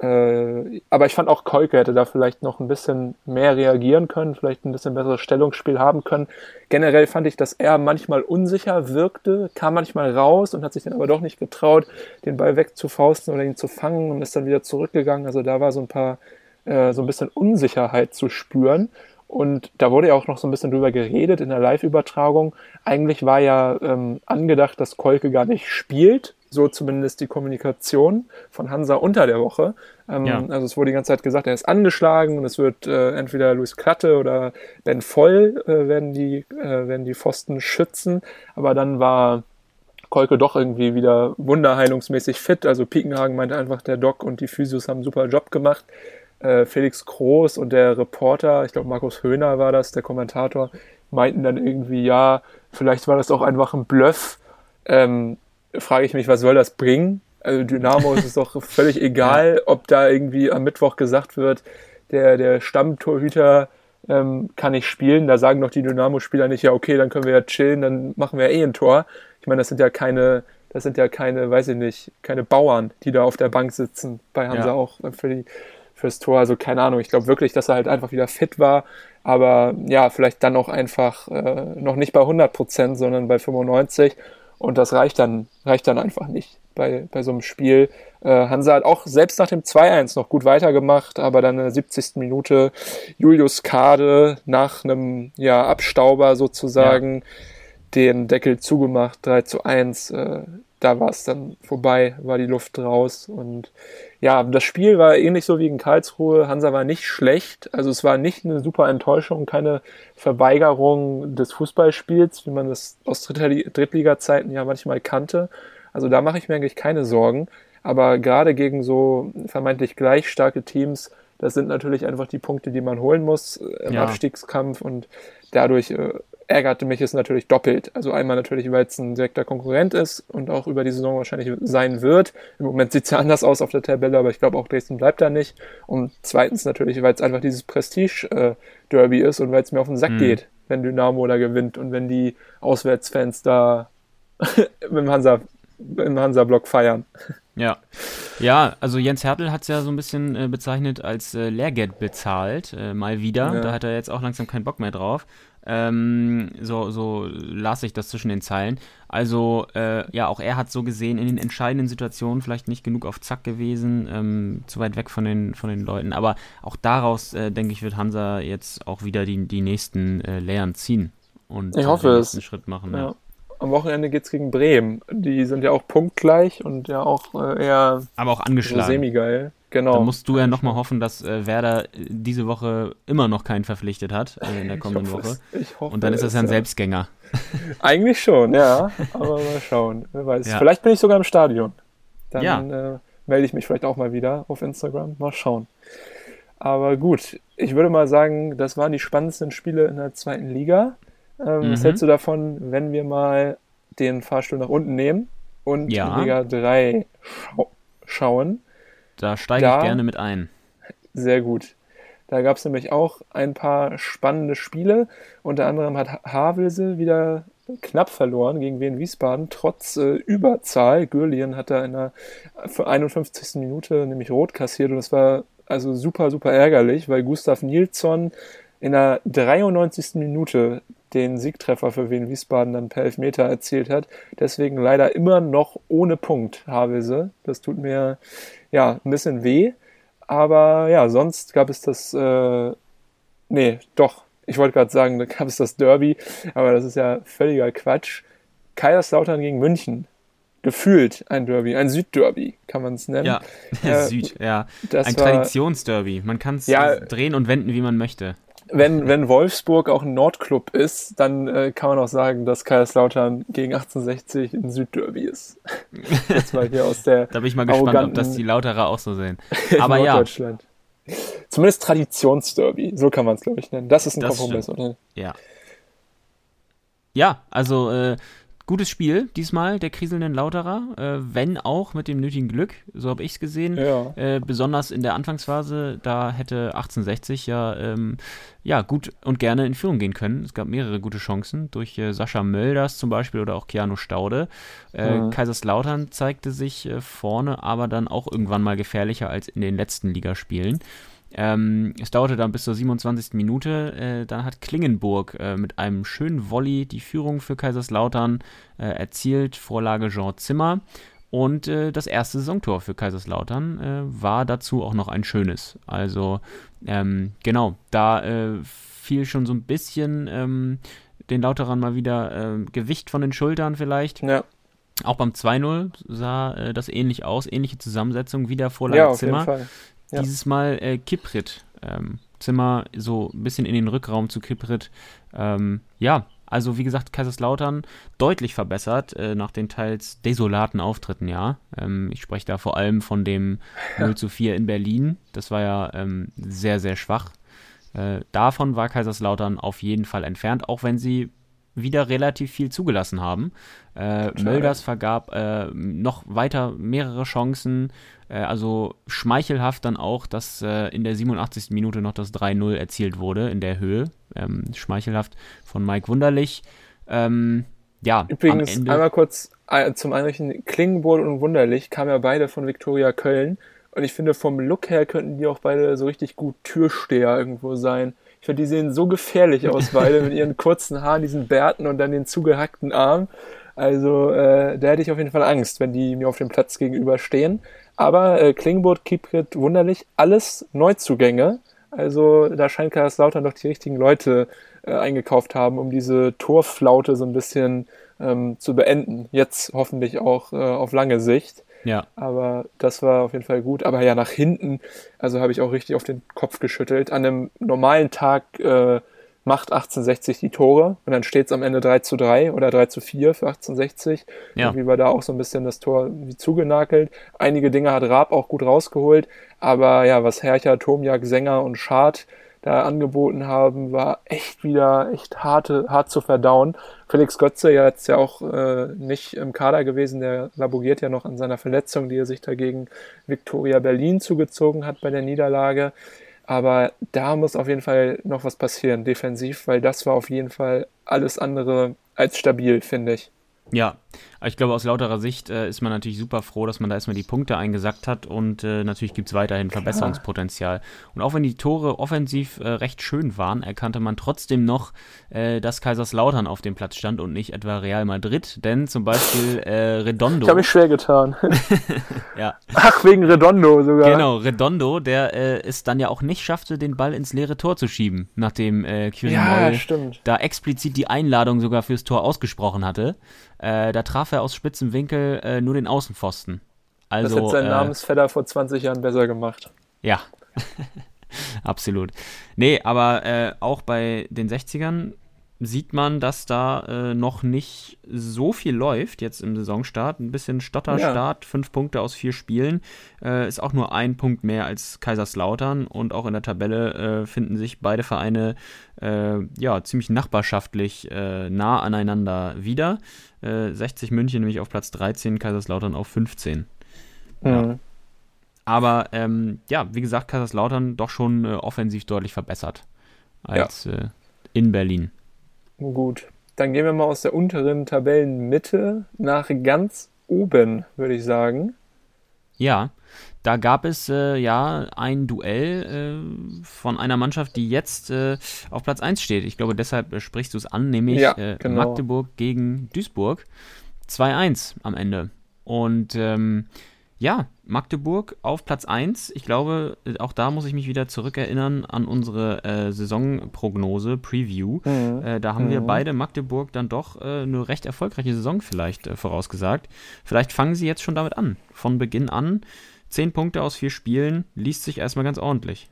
Äh, aber ich fand auch Kolke hätte da vielleicht noch ein bisschen mehr reagieren können, vielleicht ein bisschen besseres Stellungsspiel haben können. Generell fand ich, dass er manchmal unsicher wirkte, kam manchmal raus und hat sich dann aber doch nicht getraut, den Ball wegzufausten oder ihn zu fangen und ist dann wieder zurückgegangen. Also da war so ein paar, äh, so ein bisschen Unsicherheit zu spüren. Und da wurde ja auch noch so ein bisschen drüber geredet in der Live-Übertragung. Eigentlich war ja ähm, angedacht, dass Kolke gar nicht spielt so zumindest die Kommunikation von Hansa unter der Woche. Ähm, Ja. Also es wurde die ganze Zeit gesagt, er ist angeschlagen und es wird äh, entweder Luis Klatte oder Ben Voll äh, werden, die, äh, werden die Pfosten schützen. Aber dann war Kolke doch irgendwie wieder wunderheilungsmäßig fit. Also Piekenhagen meinte einfach, der Doc und die Physios haben einen super Job gemacht. Äh, Felix Groß und der Reporter, ich glaube Markus Höhner war das, der Kommentator, meinten dann irgendwie, ja, vielleicht war das auch einfach ein Bluff. Ähm, frage ich mich, was soll das bringen? Also Dynamo ist es doch völlig egal, ob da irgendwie am Mittwoch gesagt wird, der, der Stammtorhüter ähm, kann nicht spielen. Da sagen doch die Dynamo-Spieler nicht, ja, okay, dann können wir ja chillen, dann machen wir eh ein Tor. Ich meine, das sind ja keine, das sind ja keine, weiß ich nicht, keine Bauern, die da auf der Bank sitzen. Bei Hansa Ja. auch für die, fürs Tor. Also keine Ahnung. Ich glaube wirklich, dass er halt einfach wieder fit war. Aber ja, vielleicht dann auch einfach äh, noch nicht bei 100 Prozent, sondern bei 95. Und das reicht dann, reicht dann einfach nicht bei, bei so einem Spiel. Äh, Hansa hat auch selbst nach dem 2-1 noch gut weitergemacht, aber dann in der 70. Minute Julius Kade nach einem ja, Abstauber sozusagen den Deckel zugemacht, 3 zu 1. Äh, da war es dann vorbei, war die Luft raus. Und ja, das Spiel war ähnlich so wie in Karlsruhe. Hansa war nicht schlecht. Also es war nicht eine super Enttäuschung, keine Verweigerung des Fußballspiels, wie man das aus Drittli- Drittliga-Zeiten ja manchmal kannte. Also da mache ich mir eigentlich keine Sorgen. Aber gerade gegen so vermeintlich gleich starke Teams, das sind natürlich einfach die Punkte, die man holen muss äh, im Ja. Abstiegskampf. Und dadurch äh, ärgerte mich es natürlich doppelt. Also einmal natürlich, weil es ein direkter Konkurrent ist und auch über die Saison wahrscheinlich sein wird. Im Moment sieht es ja anders aus auf der Tabelle, aber ich glaube auch Dresden bleibt da nicht. Und zweitens natürlich, weil es einfach dieses Prestige-Derby ist und weil es mir auf den Sack Mhm. geht, wenn Dynamo da gewinnt und wenn die Auswärtsfans da im Hansa im Hansa-Block feiern. Ja. Ja, also Jens Hertel hat es ja so ein bisschen äh, bezeichnet als äh, Lehrgeld bezahlt, äh, mal wieder. Ja. Da hat er jetzt auch langsam keinen Bock mehr drauf. Ähm, so, so las ich das zwischen den Zeilen. Also, äh, ja, auch er hat so gesehen in den entscheidenden Situationen vielleicht nicht genug auf Zack gewesen, ähm, zu weit weg von den, von den Leuten. Aber auch daraus, äh, denke ich, wird Hansa jetzt auch wieder die, die nächsten äh, Lehren ziehen und Ich äh, hoffe den es. nächsten Schritt machen. Ja. Am Wochenende geht's gegen Bremen. Die sind ja auch punktgleich und ja auch äh, eher Aber auch so angeschlagen. semi-geil. Genau. Da musst du ja nochmal hoffen, dass äh, Werder äh, diese Woche immer noch keinen verpflichtet hat äh, in der kommenden ich hoffe Woche. Es, ich hoffe Und dann ist das es, ja ein Selbstgänger. Eigentlich schon, ja. Aber mal schauen. Wer weiß. Ja. Vielleicht bin ich sogar im Stadion. Dann Ja. äh, melde ich mich vielleicht auch mal wieder auf Instagram. Mal schauen. Aber gut, ich würde mal sagen, das waren die spannendsten Spiele in der zweiten Liga. Ähm, Was Mhm. hältst du davon, wenn wir mal den Fahrstuhl nach unten nehmen und Ja. Liga 3 schau schauen? Da steige Da- ich gerne mit ein. Sehr gut. Da gab es nämlich auch ein paar spannende Spiele. Unter anderem hat Ha- Havelse wieder knapp verloren gegen Wien Wiesbaden, trotz äh, Überzahl. Gürlien hat da in der 51. Minute nämlich rot kassiert und das war also super, super ärgerlich, weil Gustav Nilsson in der 93. Minute den Siegtreffer für Wien Wiesbaden dann per Elfmeter erzielt hat. Deswegen leider immer noch ohne Punkt, Havelse. Das tut mir ja ein bisschen weh. Aber ja, sonst gab es das, äh, nee, doch, ich wollte gerade sagen, da gab es das Derby, aber das ist ja völliger Quatsch. Kaiserslautern gegen München. Gefühlt ein Derby, ein Südderby, kann man es nennen. Ja, Äh, Süd, ja. Ein Traditionsderby. Man kann es Ja. drehen und wenden, wie man möchte. Wenn, wenn Wolfsburg auch ein Nordclub ist, dann äh, kann man auch sagen, dass Kaiserslautern gegen 1860 ein Südderby ist. Jetzt mal hier aus der Da bin ich mal gespannt, ob das die Lauterer auch so sehen. Aber ja. Zumindest Traditionsderby, so kann man es, glaube ich, nennen. Das ist ein Das Kompromiss, oder? ja. Ja, also äh, gutes Spiel diesmal der kriselnden Lauterer, äh, wenn auch mit dem nötigen Glück, so habe ich es gesehen. Ja. Äh, besonders in der Anfangsphase, da hätte 1860 ja, ähm, ja gut und gerne in Führung gehen können. Es gab mehrere gute Chancen durch äh, Sascha Mölders zum Beispiel oder auch Keanu Staude. Mhm. Kaiserslautern zeigte sich äh, vorne aber dann auch irgendwann mal gefährlicher als in den letzten Ligaspielen. Ähm, es dauerte dann bis zur 27. Minute. Äh, dann hat Klingenburg äh, mit einem schönen Volley die Führung für Kaiserslautern äh, erzielt. Vorlage Jean Zimmer. Und äh, das erste Saisontor für Kaiserslautern äh, war dazu auch noch ein schönes. Also ähm, genau, da äh, fiel schon so ein bisschen ähm, den Lauterern mal wieder äh, Gewicht von den Schultern vielleicht. Ja. Auch beim 2-0 sah äh, das ähnlich aus, ähnliche Zusammensetzung, wieder Vorlage ja, Zimmer. Ja. Dieses Mal äh, Kiprit. Ähm, Zimmer so ein bisschen in den Rückraum zu Kiprit. Ähm, ja, also wie gesagt, Kaiserslautern deutlich verbessert äh, nach den teils desolaten Auftritten, ja. Ähm, ich spreche da vor allem von dem 0 zu 4 in Berlin. Das war ja ähm, sehr, sehr schwach. Äh, davon war Kaiserslautern auf jeden Fall entfernt, auch wenn sie wieder relativ viel zugelassen haben. Äh, Mölders vergab äh, noch weiter mehrere Chancen. Äh, also schmeichelhaft dann auch, dass äh, in der 87. Minute noch das 3-0 erzielt wurde in der Höhe. Ähm, schmeichelhaft von Mike Wunderlich. Ähm, ja, Übrigens, einmal kurz äh, zum Einrichten: Klingenbohl und Wunderlich kamen ja beide von Viktoria Köln. Und ich finde, vom Look her könnten die auch beide so richtig gut Türsteher irgendwo sein. Ich finde, die sehen so gefährlich aus, beide mit ihren kurzen Haaren, diesen Bärten und dann den zugehackten Arm. Also äh, da hätte ich auf jeden Fall Angst, wenn die mir auf dem Platz gegenüberstehen. Aber äh, Klingburg, Kieprit, wunderlich, alles Neuzugänge. Also da scheint Kaiserslautern doch die richtigen Leute äh, eingekauft haben, um diese Torflaute so ein bisschen ähm, zu beenden. Jetzt hoffentlich auch äh, auf lange Sicht. Ja. Aber das war auf jeden Fall gut. Aber ja, nach hinten, also habe ich auch richtig auf den Kopf geschüttelt. An einem normalen Tag äh, macht 1860 die Tore und dann steht es am Ende 3 zu 3 oder 3 zu 4 für 1860. Ja. Irgendwie war da auch so ein bisschen das Tor wie zugenagelt. Einige Dinge hat Raab auch gut rausgeholt. Aber ja, was Hercher, Tomjak, Sänger und Schad da angeboten haben, war echt wieder echt harte, hart zu verdauen. Felix Götze ja jetzt ja auch äh, nicht im Kader gewesen, der laboriert ja noch an seiner Verletzung, die er sich dagegen Viktoria Berlin zugezogen hat bei der Niederlage. Aber da muss auf jeden Fall noch was passieren, defensiv, weil das war auf jeden Fall alles andere als stabil, finde ich. Ja, ich glaube, aus lauterer Sicht äh, ist man natürlich super froh, dass man da erstmal die Punkte eingesackt hat und äh, natürlich gibt es weiterhin Verbesserungspotenzial. Und auch wenn die Tore offensiv äh, recht schön waren, erkannte man trotzdem noch, äh, dass Kaiserslautern auf dem Platz stand und nicht etwa Real Madrid, denn zum Beispiel äh, Redondo. Ich habe mich schwer getan. ja. Ach, wegen Redondo sogar. Genau, Redondo, der äh, es dann ja auch nicht schaffte, den Ball ins leere Tor zu schieben, nachdem äh, ja, da explizit die Einladung sogar fürs Tor ausgesprochen hatte. Äh, da traf er aus spitzem Winkel äh, nur den Außenpfosten. Also, das hat sein äh, Namensvetter vor 20 Jahren besser gemacht. Ja, absolut. Nee, aber äh, auch bei den 60ern sieht man, dass da äh, noch nicht so viel läuft jetzt im Saisonstart. Ein bisschen Stotterstart, ja. fünf Punkte aus vier Spielen. Äh, ist auch nur ein Punkt mehr als Kaiserslautern und auch in der Tabelle äh, finden sich beide Vereine äh, ja ziemlich nachbarschaftlich äh, nah aneinander wieder. 60 äh, München nämlich auf Platz 13, Kaiserslautern auf 15. Mhm. Ja. Aber ähm, ja, wie gesagt, Kaiserslautern doch schon offensiv deutlich verbessert als ja. in Berlin. Gut, dann gehen wir mal aus der unteren Tabellenmitte nach ganz oben, würde ich sagen. Ja, da gab es äh, ja ein Duell äh, von einer Mannschaft, die jetzt äh, auf Platz 1 steht. Ich glaube, deshalb äh, sprichst du es an, nämlich ja, äh, genau. Magdeburg gegen Duisburg. 2-1 am Ende. Und ähm, ja, Magdeburg auf Platz 1. Ich glaube, auch da muss ich mich wieder zurückerinnern an unsere äh, Saisonprognose, Preview. Mhm. Äh, da haben mhm. wir beide Magdeburg dann doch äh, eine recht erfolgreiche Saison vielleicht äh, vorausgesagt. Vielleicht fangen sie jetzt schon damit an. Von Beginn an. Zehn Punkte aus vier Spielen, liest sich erstmal ganz ordentlich.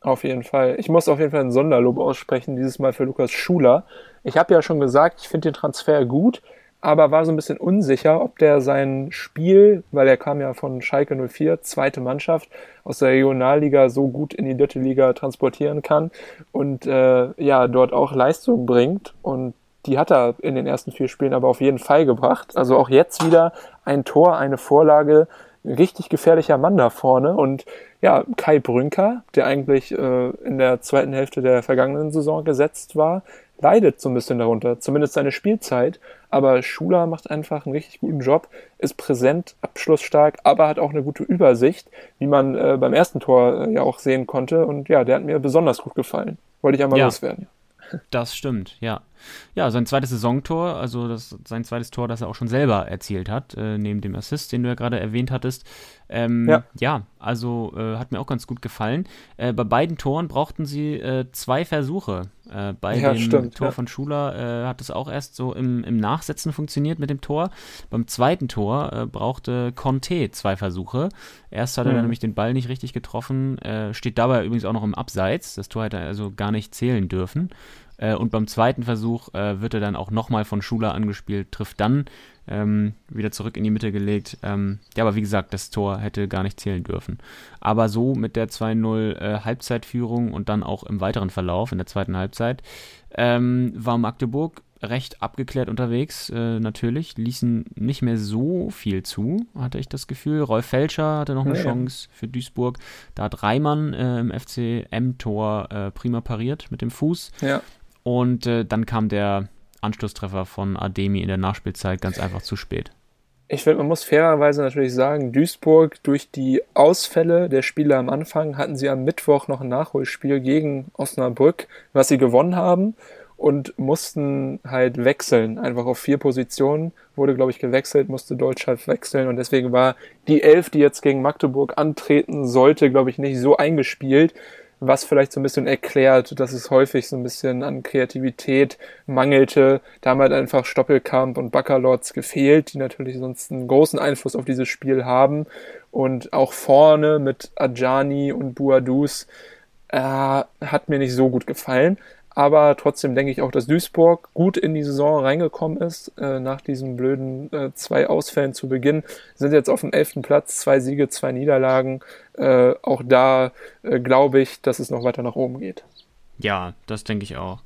Auf jeden Fall. Ich muss auf jeden Fall ein Sonderlob aussprechen, dieses Mal für Lukas Schuler. Ich habe ja schon gesagt, ich finde den Transfer gut aber war so ein bisschen unsicher, ob der sein Spiel, weil er kam ja von Schalke 04, zweite Mannschaft aus der Regionalliga so gut in die dritte Liga transportieren kann und äh, ja, dort auch Leistung bringt. Und die hat er in den ersten vier Spielen aber auf jeden Fall gebracht. Also auch jetzt wieder ein Tor, eine Vorlage, richtig gefährlicher Mann da vorne. Und ja, Kai Brünker, der eigentlich äh, in der zweiten Hälfte der vergangenen Saison gesetzt war, leidet so ein bisschen darunter, zumindest seine Spielzeit. Aber Schuler macht einfach einen richtig guten Job, ist präsent, abschlussstark, aber hat auch eine gute Übersicht, wie man äh, beim ersten Tor äh, ja auch sehen konnte. Und ja, der hat mir besonders gut gefallen. Wollte ich einmal ja, loswerden. Das stimmt, ja. Ja, sein zweites Saisontor, also das, sein zweites Tor, das er auch schon selber erzielt hat, äh, neben dem Assist, den du ja gerade erwähnt hattest. Ähm, ja. ja. also äh, hat mir auch ganz gut gefallen. Äh, bei beiden Toren brauchten sie äh, zwei Versuche. Äh, bei ja, dem stimmt, Tor ja. von Schuler äh, hat es auch erst so im, im, Nachsetzen funktioniert mit dem Tor. Beim zweiten Tor brauchte Conte zwei Versuche. Erst hat er mhm. nämlich den Ball nicht richtig getroffen, steht dabei übrigens auch noch im Abseits. Das Tor hätte er also gar nicht zählen dürfen. Äh, und beim zweiten Versuch äh, wird er dann auch nochmal von Schuler angespielt, trifft dann ähm, wieder zurück in die Mitte gelegt. Ähm, ja, aber wie gesagt, das Tor hätte gar nicht zählen dürfen. Aber so mit der 2-0 äh, Halbzeitführung und dann auch im weiteren Verlauf in der zweiten Halbzeit ähm, war Magdeburg recht abgeklärt unterwegs, äh, natürlich. Ließen nicht mehr so viel zu, hatte ich das Gefühl. Rolf Felscher hatte noch eine ja, Chance für Duisburg. Da hat Reimann äh, im FCM-Tor äh, prima pariert mit dem Fuß. Ja. Und äh, dann kam der Anschlusstreffer von Ademi in der Nachspielzeit ganz einfach zu spät. Ich finde, man muss fairerweise natürlich sagen, Duisburg durch die Ausfälle der Spieler am Anfang hatten sie am Mittwoch noch ein Nachholspiel gegen Osnabrück, was sie gewonnen haben und mussten halt wechseln. Einfach auf vier Positionen wurde, glaube ich, gewechselt, musste Deutschland wechseln und deswegen war die Elf, die jetzt gegen Magdeburg antreten sollte, glaube ich, nicht so eingespielt was vielleicht so ein bisschen erklärt, dass es häufig so ein bisschen an Kreativität mangelte. Da haben halt einfach Stoppelkamp und Baccalords gefehlt, die natürlich sonst einen großen Einfluss auf dieses Spiel haben. Und auch vorne mit Ajani und Buadus äh, hat mir nicht so gut gefallen. Aber trotzdem denke ich auch, dass Duisburg gut in die Saison reingekommen ist. Äh, nach diesen blöden äh, zwei Ausfällen zu Beginn sind jetzt auf dem elften Platz, zwei Siege, zwei Niederlagen. Äh, auch da glaube ich, dass es noch weiter nach oben geht. Ja, das denke ich auch.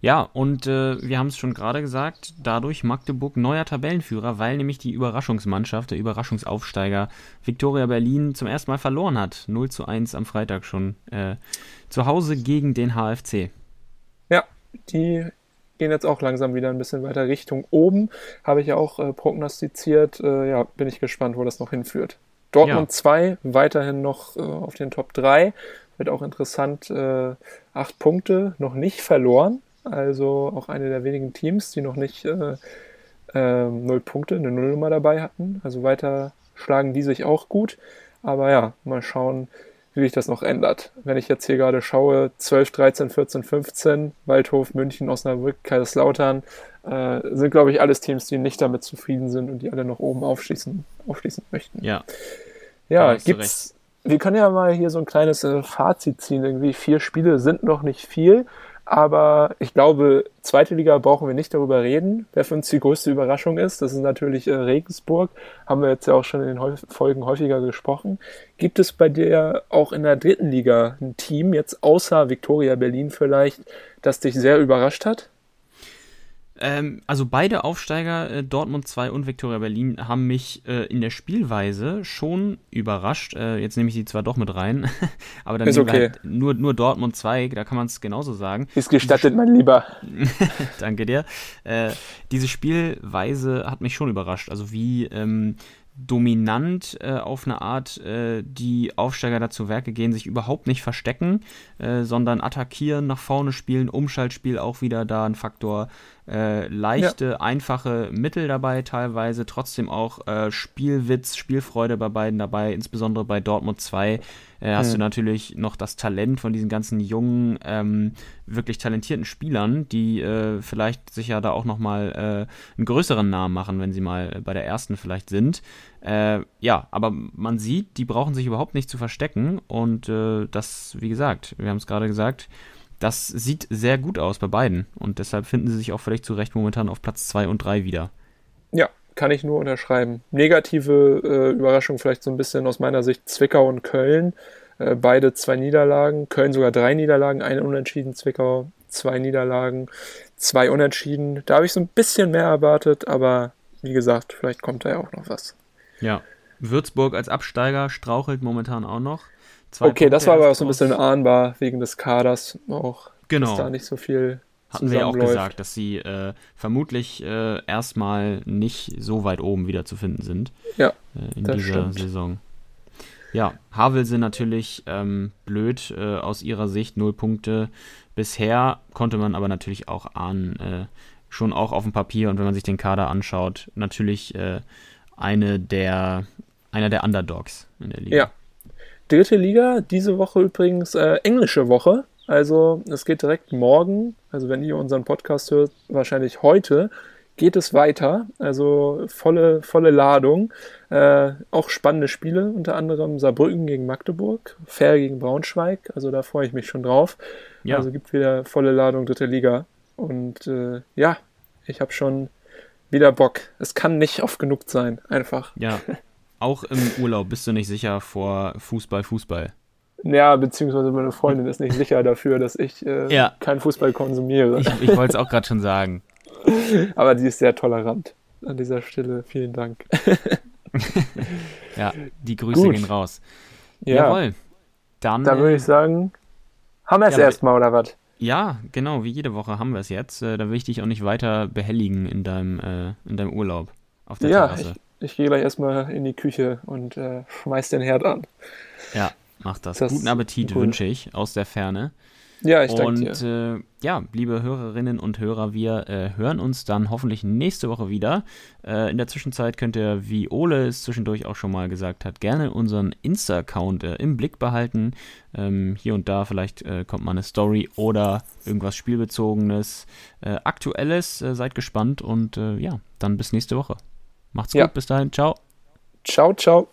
Ja, und äh, wir haben es schon gerade gesagt, dadurch Magdeburg neuer Tabellenführer, weil nämlich die Überraschungsmannschaft, der Überraschungsaufsteiger Viktoria Berlin zum ersten Mal verloren hat. 0 zu 1 am Freitag schon äh, zu Hause gegen den HFC. Die gehen jetzt auch langsam wieder ein bisschen weiter Richtung oben. Habe ich ja auch äh, prognostiziert. Äh, ja, bin ich gespannt, wo das noch hinführt. Dortmund 2 ja. weiterhin noch äh, auf den Top 3. Wird auch interessant. Äh, acht Punkte noch nicht verloren. Also auch eine der wenigen Teams, die noch nicht äh, äh, null Punkte, eine Nullnummer dabei hatten. Also weiter schlagen die sich auch gut. Aber ja, mal schauen, wie sich das noch ändert. Wenn ich jetzt hier gerade schaue, 12, 13, 14, 15, Waldhof, München, Osnabrück, Kaiserslautern, äh, sind, glaube ich, alles Teams, die nicht damit zufrieden sind und die alle noch oben aufschließen, aufschließen möchten. Ja. Ja, gibt's. Wir können ja mal hier so ein kleines äh, Fazit ziehen. Irgendwie vier Spiele sind noch nicht viel. Aber ich glaube, zweite Liga brauchen wir nicht darüber reden, wer für uns die größte Überraschung ist. Das ist natürlich äh, Regensburg. Haben wir jetzt ja auch schon in den Folgen häufiger gesprochen. Gibt es bei dir auch in der dritten Liga ein Team, jetzt außer Viktoria Berlin vielleicht, das dich sehr überrascht hat? Ähm, also beide Aufsteiger, äh, Dortmund 2 und Viktoria Berlin, haben mich äh, in der Spielweise schon überrascht. Äh, jetzt nehme ich sie zwar doch mit rein, aber dann ist okay. Halt nur, nur Dortmund 2, da kann man es genauso sagen. Ist gestattet, mein Lieber. Danke dir. Äh, diese Spielweise hat mich schon überrascht. Also wie ähm, dominant äh, auf eine Art äh, die Aufsteiger dazu Werke gehen, sich überhaupt nicht verstecken, äh, sondern attackieren, nach vorne spielen, Umschaltspiel auch wieder da ein Faktor, äh, leichte, ja. einfache Mittel dabei teilweise, trotzdem auch äh, Spielwitz, Spielfreude bei beiden dabei, insbesondere bei Dortmund 2 äh, hast mhm. du natürlich noch das Talent von diesen ganzen jungen, ähm, wirklich talentierten Spielern, die äh, vielleicht sich ja da auch nochmal äh, einen größeren Namen machen, wenn sie mal bei der ersten vielleicht sind. Äh, ja, aber man sieht, die brauchen sich überhaupt nicht zu verstecken und äh, das, wie gesagt, wir haben es gerade gesagt, das sieht sehr gut aus bei beiden und deshalb finden sie sich auch vielleicht zu Recht momentan auf Platz 2 und 3 wieder. Ja, kann ich nur unterschreiben. Negative äh, Überraschung vielleicht so ein bisschen aus meiner Sicht Zwickau und Köln. Äh, beide zwei Niederlagen, Köln sogar drei Niederlagen, eine Unentschieden, Zwickau zwei Niederlagen, zwei Unentschieden. Da habe ich so ein bisschen mehr erwartet, aber wie gesagt, vielleicht kommt da ja auch noch was. Ja, Würzburg als Absteiger strauchelt momentan auch noch. Zwei okay, Punkte das war aber auch so ein bisschen ahnbar wegen des Kaders auch. Genau. Dass da nicht so viel hatten wir ja auch gesagt, dass sie äh, vermutlich äh, erstmal nicht so weit oben wieder zu finden sind. Ja. Äh, in dieser stimmt. Saison. Ja, Havelse natürlich ähm, blöd äh, aus ihrer Sicht, null Punkte. Bisher konnte man aber natürlich auch ahnen, äh, schon auch auf dem Papier und wenn man sich den Kader anschaut, natürlich äh, eine der, einer der Underdogs in der Liga. Ja. Dritte Liga, diese Woche übrigens äh, englische Woche. Also es geht direkt morgen, also wenn ihr unseren Podcast hört, wahrscheinlich heute, geht es weiter. Also volle, volle Ladung. Äh, auch spannende Spiele, unter anderem Saarbrücken gegen Magdeburg, Fair gegen Braunschweig. Also da freue ich mich schon drauf. Ja. Also gibt wieder volle Ladung dritte Liga. Und äh, ja, ich habe schon wieder Bock. Es kann nicht oft genug sein, einfach. Ja. Auch im Urlaub bist du nicht sicher vor Fußball, Fußball. Ja, beziehungsweise meine Freundin ist nicht sicher dafür, dass ich äh, ja. keinen Fußball konsumiere. Ich, ich wollte es auch gerade schon sagen. Aber die ist sehr tolerant. An dieser Stelle vielen Dank. ja, die Grüße Gut. gehen raus. Ja. Jawohl. Dann, Dann würde ich sagen, haben wir es ja, erstmal, oder was? Ja, genau, wie jede Woche haben wir es jetzt. Äh, da will ich dich auch nicht weiter behelligen in deinem, äh, in deinem Urlaub auf der ja, Terrasse. Ich, ich gehe gleich erstmal in die Küche und äh, schmeiß den Herd an. Ja, mach das. das Guten Appetit gut. wünsche ich aus der Ferne. Ja, ich danke Und äh, ja, liebe Hörerinnen und Hörer, wir äh, hören uns dann hoffentlich nächste Woche wieder. Äh, in der Zwischenzeit könnt ihr, wie Ole es zwischendurch auch schon mal gesagt hat, gerne unseren Insta-Account äh, im Blick behalten. Ähm, hier und da vielleicht äh, kommt mal eine Story oder irgendwas Spielbezogenes, äh, Aktuelles. seid gespannt und ja, dann bis nächste Woche. Macht's gut, bis dahin, ciao. Ciao, ciao.